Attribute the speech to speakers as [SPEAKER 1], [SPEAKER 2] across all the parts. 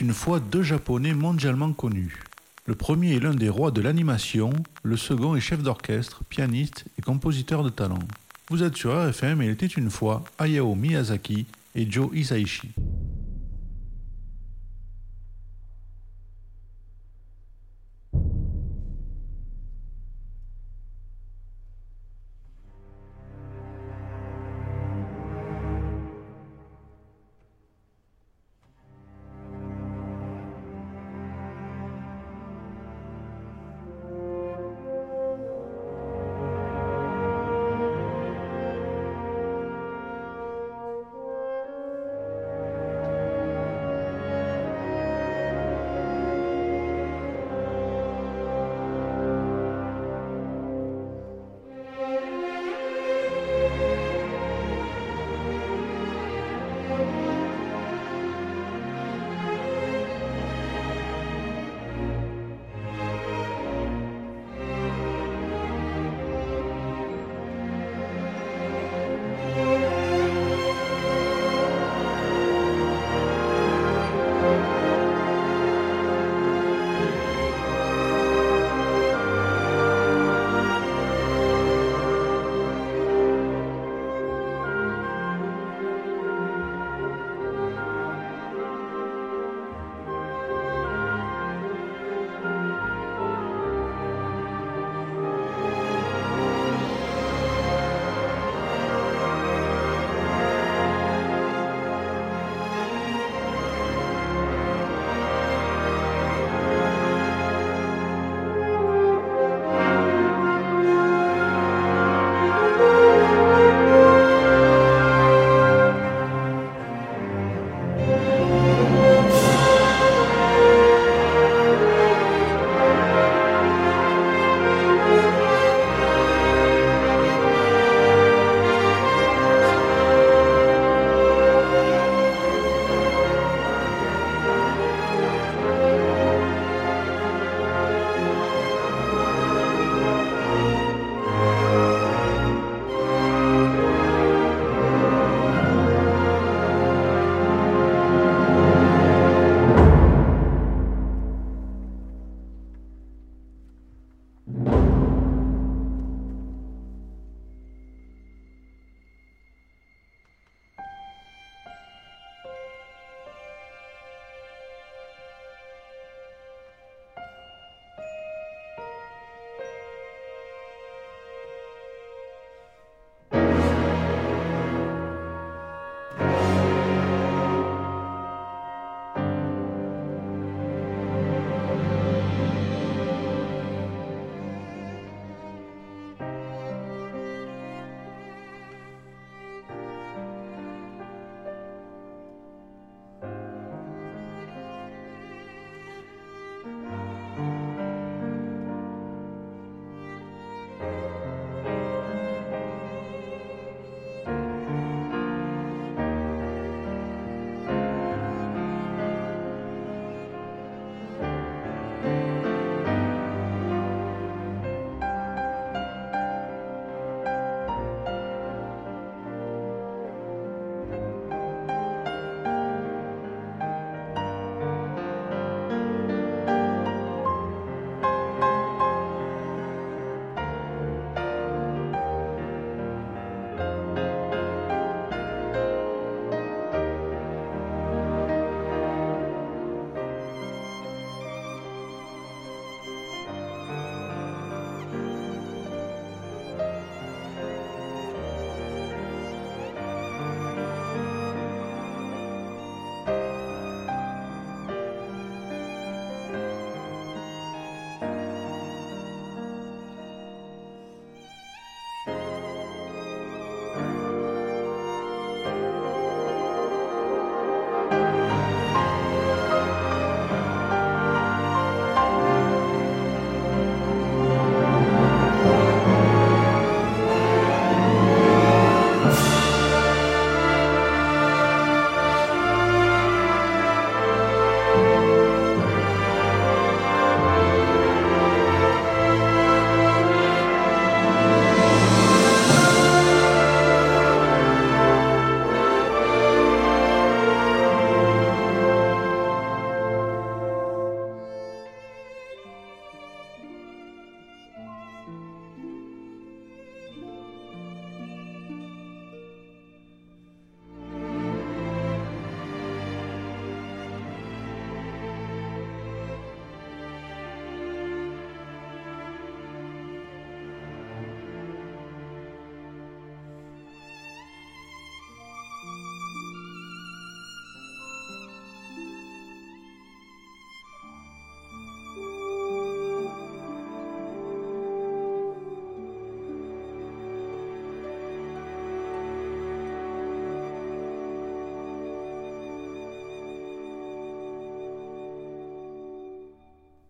[SPEAKER 1] Une fois deux Japonais mondialement connus. Le premier est l'un des rois de l'animation, le second est chef d'orchestre, pianiste et compositeur de talent. Vous êtes sur RFM et il était une fois Hayao Miyazaki et Joe Hisaishi.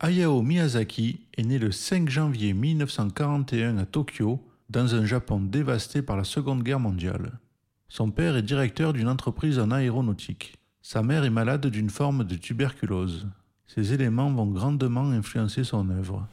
[SPEAKER 1] Hayao Miyazaki est né le 5 janvier 1941 à Tokyo, dans un Japon dévasté par la Seconde Guerre mondiale. Son père est directeur d'une entreprise en aéronautique. Sa mère est malade d'une forme de tuberculose. Ces éléments vont grandement influencer son œuvre.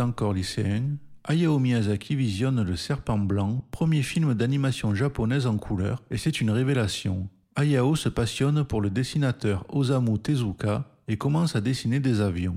[SPEAKER 1] Encore lycéen, Hayao Miyazaki visionne Le Serpent Blanc, premier film d'animation japonaise en couleur, et c'est une révélation. Hayao se passionne pour le dessinateur Osamu Tezuka et commence à dessiner des avions.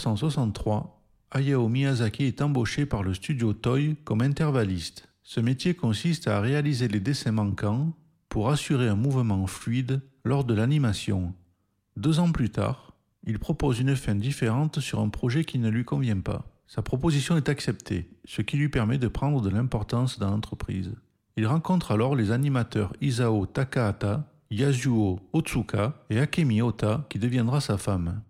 [SPEAKER 1] 1963, Hayao Miyazaki est embauché par le studio Toei comme intervalliste. Ce métier consiste à réaliser les dessins manquants pour assurer un mouvement fluide lors de l'animation. Deux ans plus tard, il propose une fin différente sur un projet qui ne lui convient pas. Sa proposition est acceptée, ce qui lui permet de prendre de l'importance dans l'entreprise. Il rencontre alors les animateurs Isao Takahata, Yasuo Otsuka et Akemi Ota qui deviendra sa femme.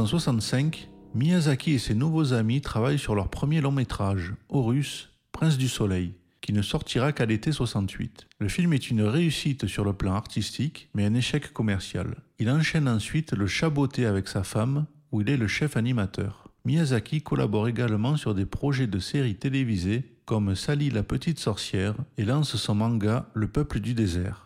[SPEAKER 1] 1965, Miyazaki et ses nouveaux amis travaillent sur leur premier long métrage, Horus, Prince du Soleil, qui ne sortira qu'à l'été 68. Le film est une réussite sur le plan artistique, mais un échec commercial. Il enchaîne ensuite Le Chaboté avec sa femme, où il est le chef animateur. Miyazaki collabore également sur des projets de séries télévisées comme Sally la petite sorcière et lance son manga Le peuple du désert.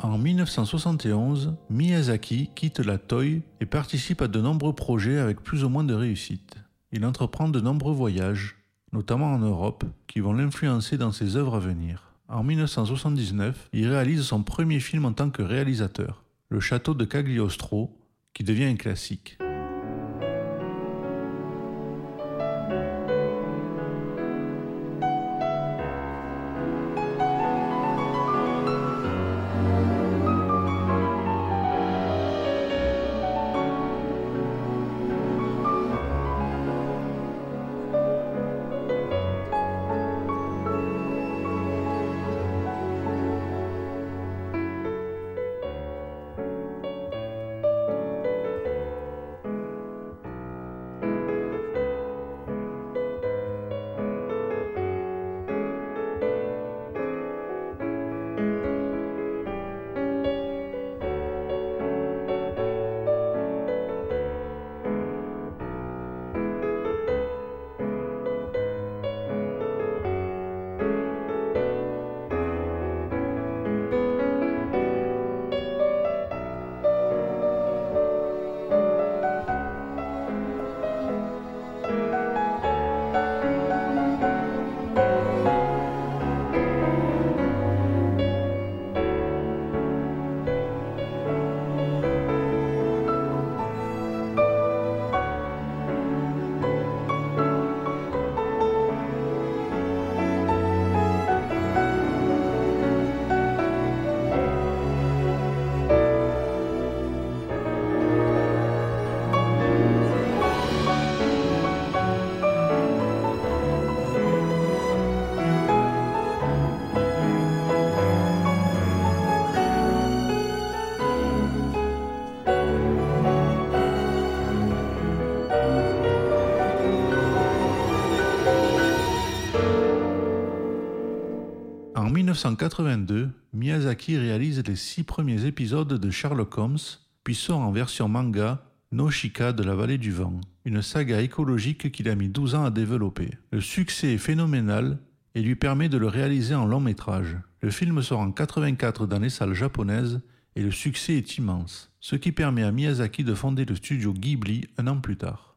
[SPEAKER 1] En 1971, Miyazaki quitte la Toei et participe à de nombreux projets avec plus ou moins de réussite. Il entreprend de nombreux voyages, notamment en Europe, qui vont l'influencer dans ses œuvres à venir. En 1979, il réalise son premier film en tant que réalisateur, Le Château de Cagliostro, qui devient un classique. 1982, Miyazaki réalise les six premiers épisodes de Sherlock Holmes, puis sort en version manga Noshika de la vallée du vent, une saga écologique qu'il a mis 12 ans à développer. Le succès est phénoménal et lui permet de le réaliser en long métrage. Le film sort en 84 dans les salles japonaises et le succès est immense, ce qui permet à Miyazaki de fonder le studio Ghibli un an plus tard.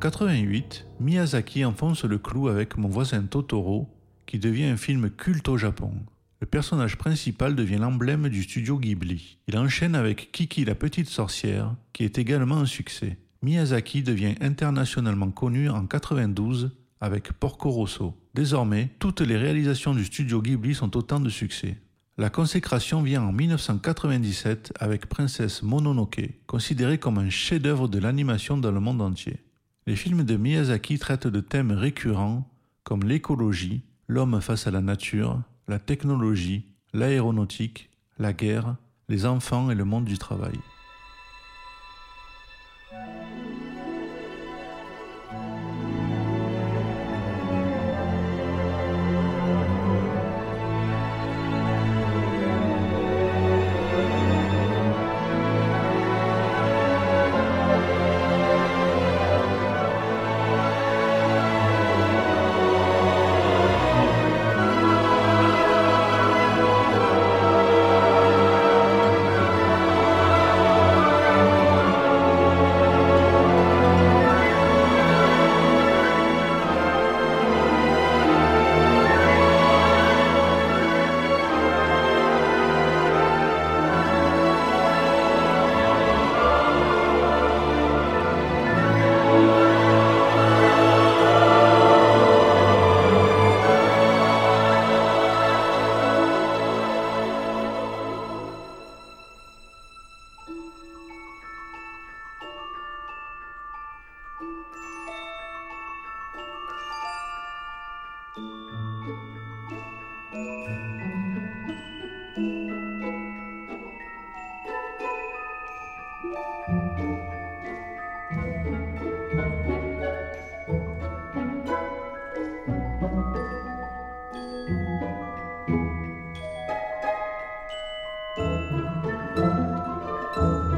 [SPEAKER 1] 88, Miyazaki enfonce le clou avec Mon voisin Totoro, qui devient un film culte au Japon. Le personnage principal devient l'emblème du studio Ghibli. Il enchaîne avec Kiki la petite sorcière, qui est également un succès. Miyazaki devient internationalement connu en 92 avec Porco Rosso. Désormais, toutes les réalisations du studio Ghibli sont autant de succès. La consécration vient en 1997 avec Princesse Mononoke, considérée comme un chef-d'œuvre de l'animation dans le monde entier. Les films de Miyazaki traitent de thèmes récurrents comme l'écologie, l'homme face à la nature, la technologie, l'aéronautique, la guerre, les enfants et le monde du travail. Oh.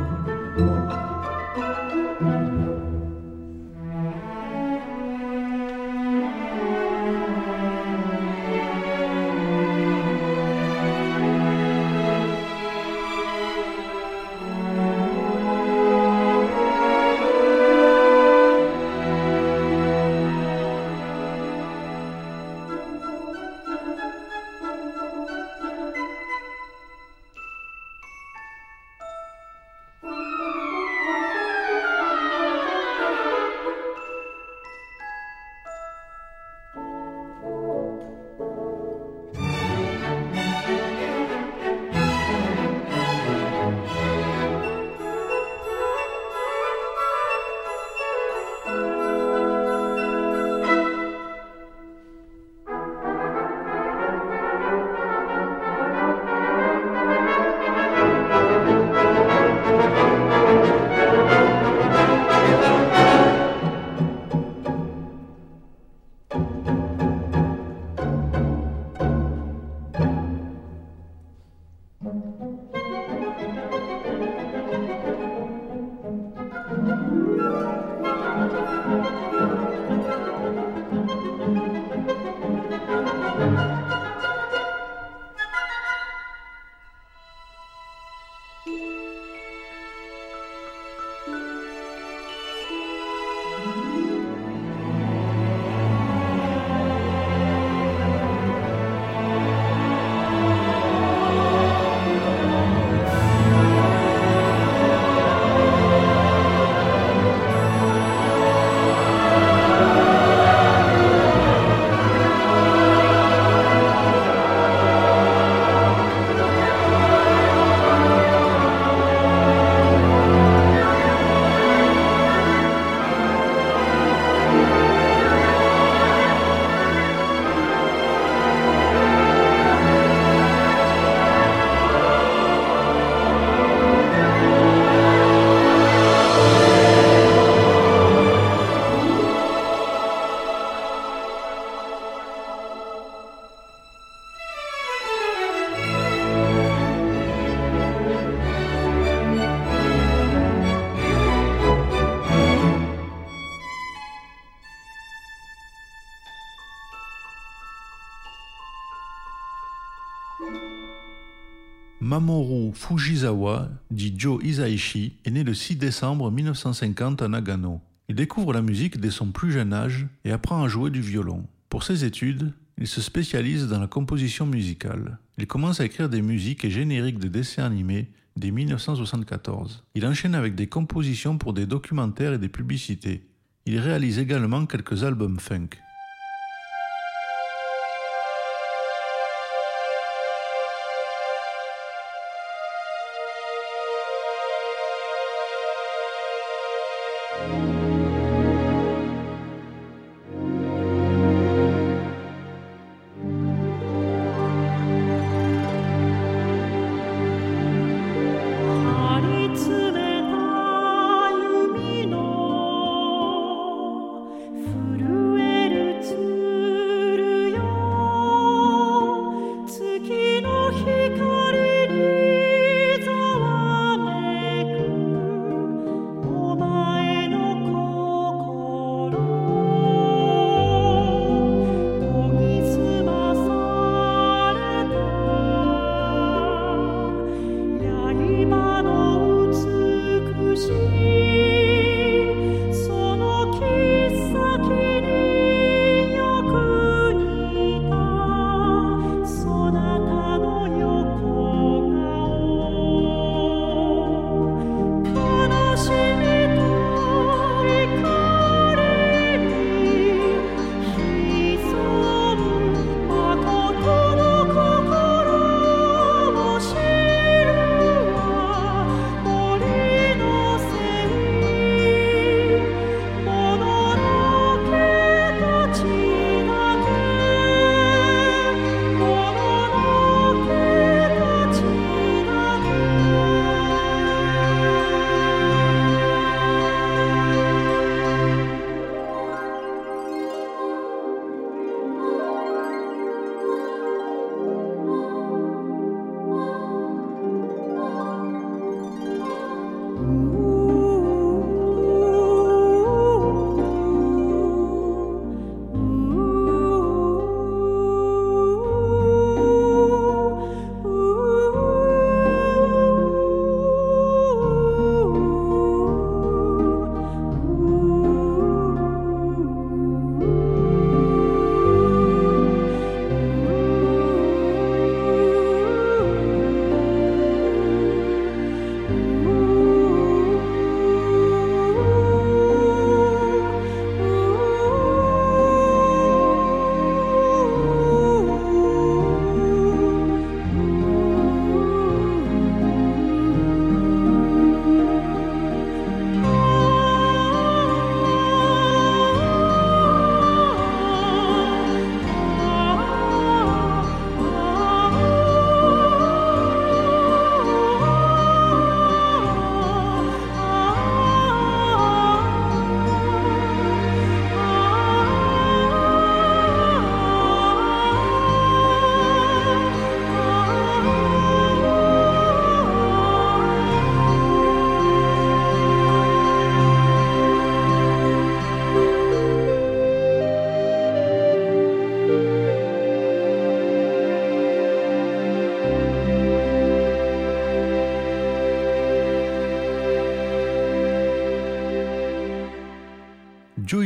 [SPEAKER 1] Fujisawa, dit Joe Isaichi, est né le 6 décembre 1950 à Nagano.
[SPEAKER 2] Il découvre la musique dès son plus jeune âge et apprend à jouer du violon. Pour ses études, il se spécialise dans la composition musicale. Il commence à écrire des musiques et génériques de dessins animés dès 1974. Il enchaîne avec des compositions pour des documentaires et des publicités. Il réalise également quelques albums funk.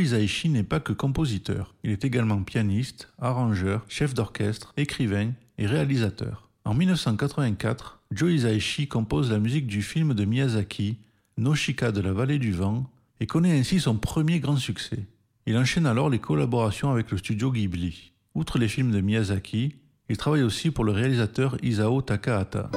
[SPEAKER 2] Joe Hisaishi n'est pas que compositeur, il est également pianiste, arrangeur, chef d'orchestre, écrivain et réalisateur. En 1984, Joe Hisaishi compose la musique du film de Miyazaki, Noshika de la vallée du vent, et connaît ainsi son premier grand succès. Il enchaîne alors les collaborations avec le studio Ghibli. Outre les films de Miyazaki, il travaille aussi pour le réalisateur Isao Takahata.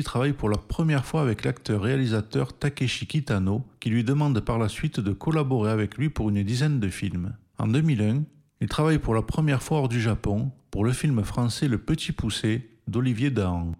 [SPEAKER 1] Travaille pour la première fois avec l'acteur-réalisateur Takeshi Kitano, qui lui demande par la suite de collaborer avec lui pour une dizaine de films. En 2001, il travaille pour la première fois hors du Japon pour le film français Le Petit Poussé d'Olivier Dahan.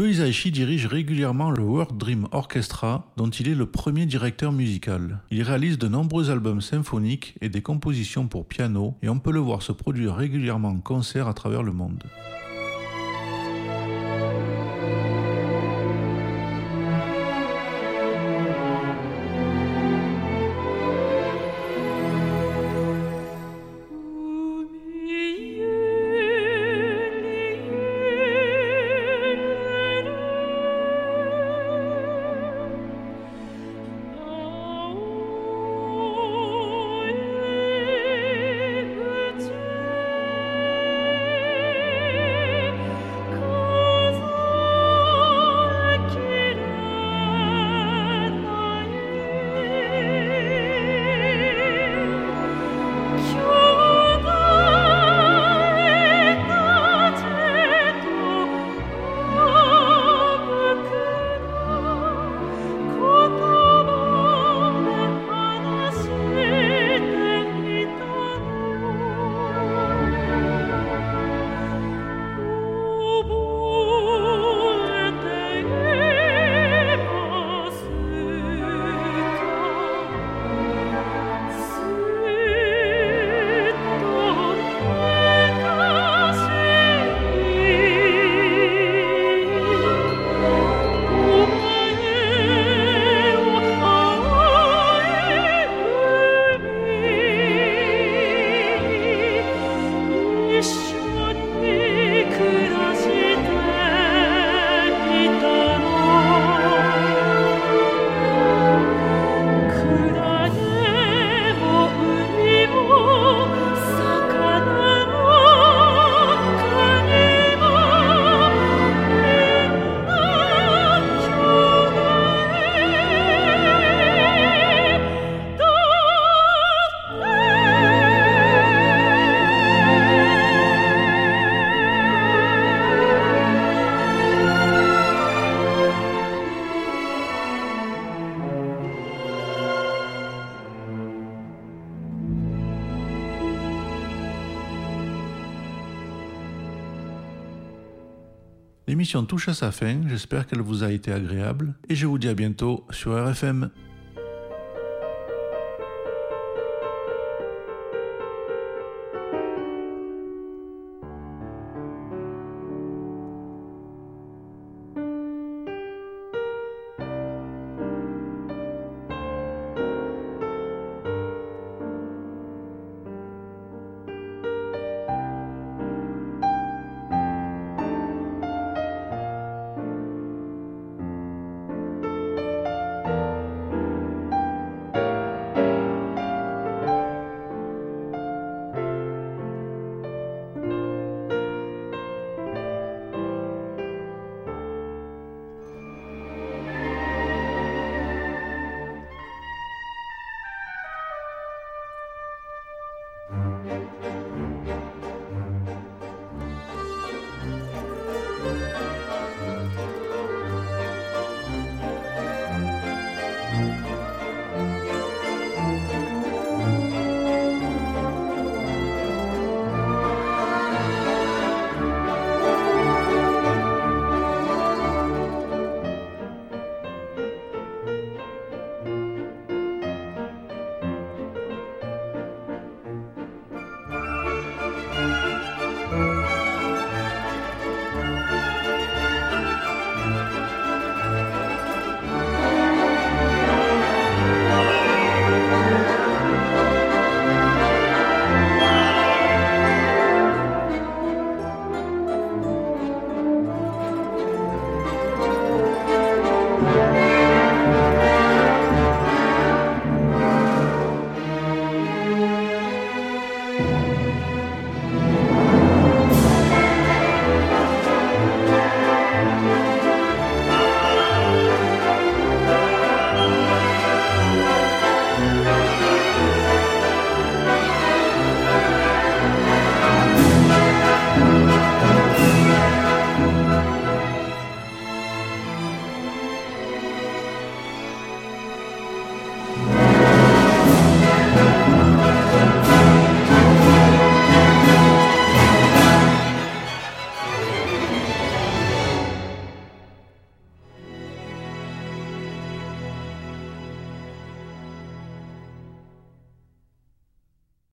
[SPEAKER 1] Joe Hisaishi dirige régulièrement le World Dream Orchestra, dont il est le premier directeur musical. Il réalise de nombreux albums symphoniques et des compositions pour piano, et on peut le voir se produire régulièrement en concert à travers le monde. Touche à sa fin, j'espère qu'elle vous a été agréable et je vous dis à bientôt sur RFM.